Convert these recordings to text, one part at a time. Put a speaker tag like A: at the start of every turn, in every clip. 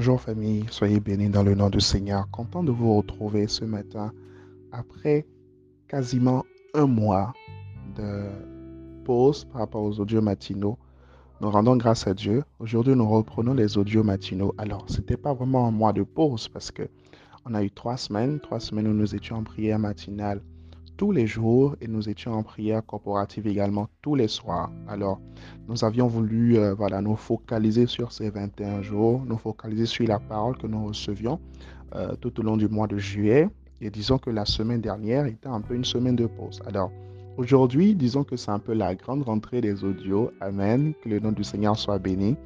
A: Bonjour famille, soyez bénis dans le nom du Seigneur. Content de vous retrouver ce matin après quasiment un mois de pause par rapport aux audios matinaux. Nous rendons grâce à Dieu. Aujourd'hui, nous reprenons les audios matinaux. Alors, ce n'était pas vraiment un mois de pause parce que on a eu trois semaines, trois semaines où nous étions en prière matinale tous les jours et nous étions en prière corporative également tous les soirs. Alors, nous avions voulu euh, voilà, nous focaliser sur ces 21 jours, nous focaliser sur la parole que nous recevions euh, tout au long du mois de juillet. Et disons que la semaine dernière était un peu une semaine de pause. Alors, aujourd'hui, disons que c'est un peu la grande rentrée des audios. Amen. Que le nom du Seigneur soit béni.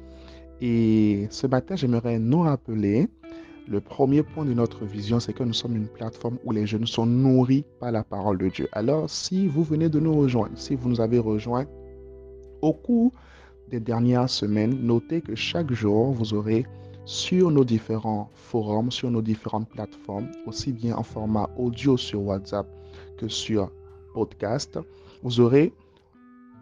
A: Et ce matin, j'aimerais nous rappeler le premier point de notre vision, c'est que nous sommes une plateforme où les jeunes sont nourris par la parole de Dieu. Alors, si vous venez de nous rejoindre, si vous nous avez rejoints au cours des dernières semaines, notez que chaque jour, vous aurez sur nos différents forums, sur nos différentes plateformes, aussi bien en format audio sur WhatsApp que sur podcast, vous aurez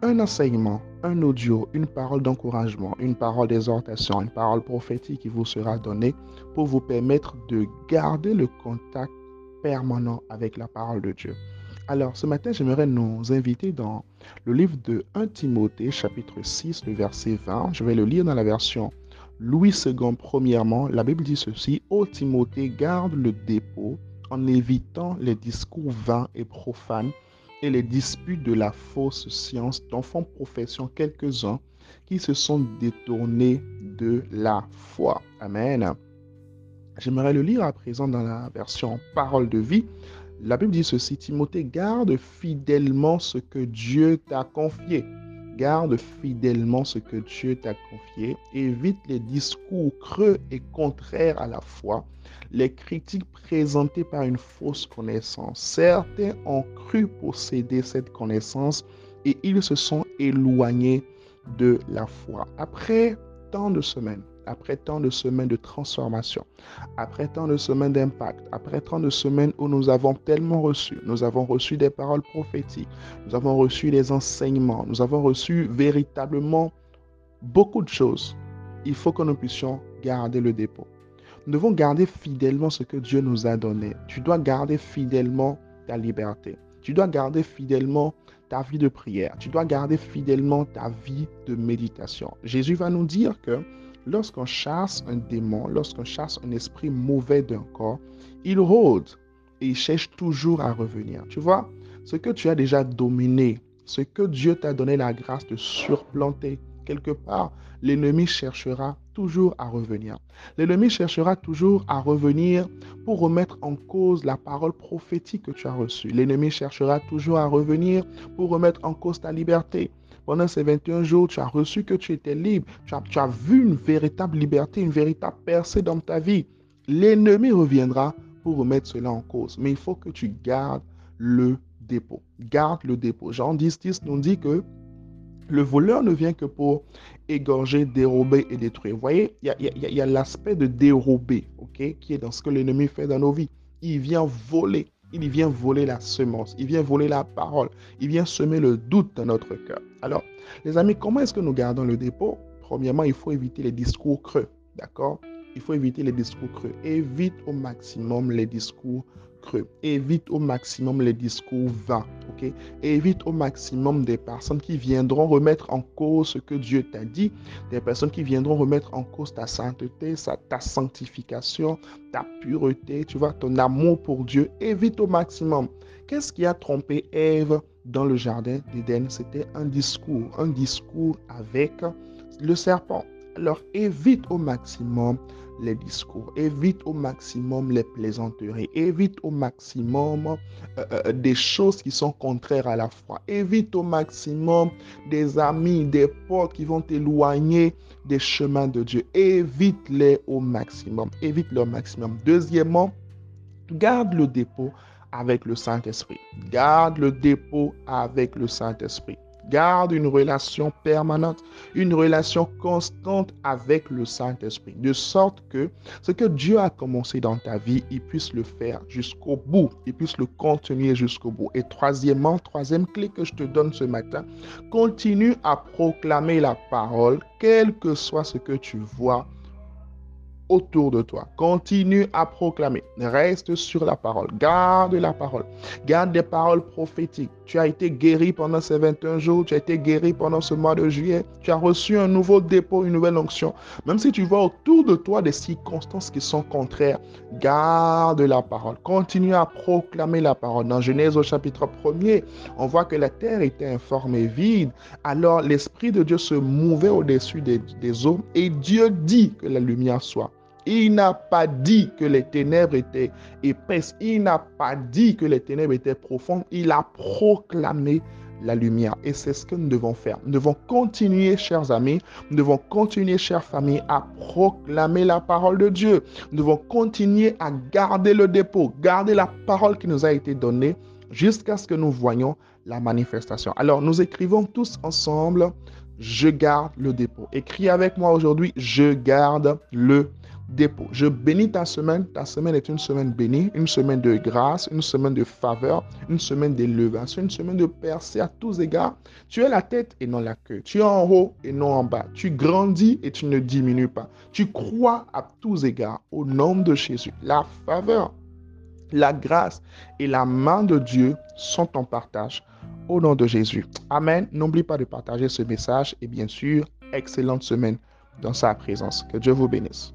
A: un enseignement, un audio, une parole d'encouragement, une parole d'exhortation, une parole prophétique qui vous sera donnée pour vous permettre de garder le contact permanent avec la parole de Dieu. Alors, ce matin, j'aimerais nous inviter dans le livre de 1 Timothée, chapitre 6, le verset 20. Je vais le lire dans la version Louis II. Premièrement, la Bible dit ceci Ô Timothée, garde le dépôt en évitant les discours vains et profanes les disputes de la fausse science dont font profession quelques-uns qui se sont détournés de la foi. Amen. J'aimerais le lire à présent dans la version Parole de vie. La Bible dit ceci, Timothée, garde fidèlement ce que Dieu t'a confié. Garde fidèlement ce que Dieu t'a confié. Évite les discours creux et contraires à la foi les critiques présentées par une fausse connaissance. Certains ont cru posséder cette connaissance et ils se sont éloignés de la foi. Après tant de semaines, après tant de semaines de transformation, après tant de semaines d'impact, après tant de semaines où nous avons tellement reçu, nous avons reçu des paroles prophétiques, nous avons reçu des enseignements, nous avons reçu véritablement beaucoup de choses, il faut que nous puissions garder le dépôt. Nous devons garder fidèlement ce que Dieu nous a donné. Tu dois garder fidèlement ta liberté. Tu dois garder fidèlement ta vie de prière. Tu dois garder fidèlement ta vie de méditation. Jésus va nous dire que lorsqu'on chasse un démon, lorsqu'on chasse un esprit mauvais d'un corps, il rôde et il cherche toujours à revenir. Tu vois, ce que tu as déjà dominé, ce que Dieu t'a donné la grâce de surplanter, quelque part, l'ennemi cherchera toujours à revenir. L'ennemi cherchera toujours à revenir pour remettre en cause la parole prophétique que tu as reçue. L'ennemi cherchera toujours à revenir pour remettre en cause ta liberté. Pendant ces 21 jours, tu as reçu que tu étais libre. Tu as, vu une véritable liberté, une véritable percée dans ta vie. L'ennemi reviendra pour remettre cela en cause. Mais il faut que tu gardes le dépôt. Garde le dépôt. Jean 10, 10 nous dit que le voleur ne vient que pour égorger, dérober et détruire. Vous voyez, il y a, l'aspect de dérober, ok, qui est dans ce que l'ennemi fait dans nos vies. Il vient voler, il vient voler la semence, il vient voler la parole, il vient semer le doute dans notre cœur. Alors, les amis, comment est-ce que nous gardons le dépôt? Premièrement, il faut éviter les discours creux, d'accord? Il faut éviter les discours creux. Évite au maximum les discours Évite au maximum les discours vains, ok? Évite au maximum des personnes qui viendront remettre en cause ce que Dieu t'a dit, des personnes qui viendront remettre en cause ta sainteté, ta sanctification, ta pureté, tu vois, ton amour pour Dieu. Évite au maximum. Qu'est-ce qui a trompé Ève dans le jardin d'Éden? C'était un discours, un discours avec le serpent. Alors évite au maximum les discours, évite au maximum les plaisanteries, évite au maximum euh, euh, des choses qui sont contraires à la foi, évite au maximum des amis, des potes qui vont t'éloigner des chemins de Dieu, évite-les au maximum, évite-les au maximum. Deuxièmement, garde le dépôt avec le Saint-Esprit. Garde le dépôt avec le Saint-Esprit. Garde une relation permanente, une relation constante avec le Saint-Esprit, de sorte que ce que Dieu a commencé dans ta vie, il puisse le faire jusqu'au bout, il puisse le continuer jusqu'au bout. Et troisièmement, troisième clé que je te donne ce matin, continue à proclamer la parole, quel que soit ce que tu vois autour de toi. Continue à proclamer. Reste sur la parole. Garde la parole. Garde des paroles prophétiques. Tu as été guéri pendant ces 21 jours. Tu as été guéri pendant ce mois de juillet. Tu as reçu un nouveau dépôt, une nouvelle onction. Même si tu vois autour de toi des circonstances qui sont contraires, garde la parole. Continue à proclamer la parole. Dans Genèse au chapitre 1er, on voit que la terre était informée vide. Alors l'Esprit de Dieu se mouvait au-dessus des, des eaux et Dieu dit que la lumière soit. Il n'a pas dit que les ténèbres étaient épaisses. Il n'a pas dit que les ténèbres étaient profondes. Il a proclamé la lumière. Et c'est ce que nous devons faire. Nous devons continuer, chers amis, nous devons continuer, chères familles, à proclamer la parole de Dieu. Nous devons continuer à garder le dépôt, garder la parole qui nous a été donnée jusqu'à ce que nous voyions la manifestation. Alors, nous écrivons tous ensemble, je garde le dépôt. Écris avec moi aujourd'hui, je garde le dépôt. Je bénis ta semaine. Ta semaine est une semaine bénie, une semaine de grâce, une semaine de faveur, une semaine d'élévation, une semaine de percée à tous égards. Tu es la tête et non la queue. Tu es en haut et non en bas. Tu grandis et tu ne diminues pas. Tu crois à tous égards au nom de Jésus. La faveur, la grâce et la main de Dieu sont en partage au nom de Jésus. Amen. N'oublie pas de partager ce message et bien sûr, excellente semaine dans sa présence. Que Dieu vous bénisse.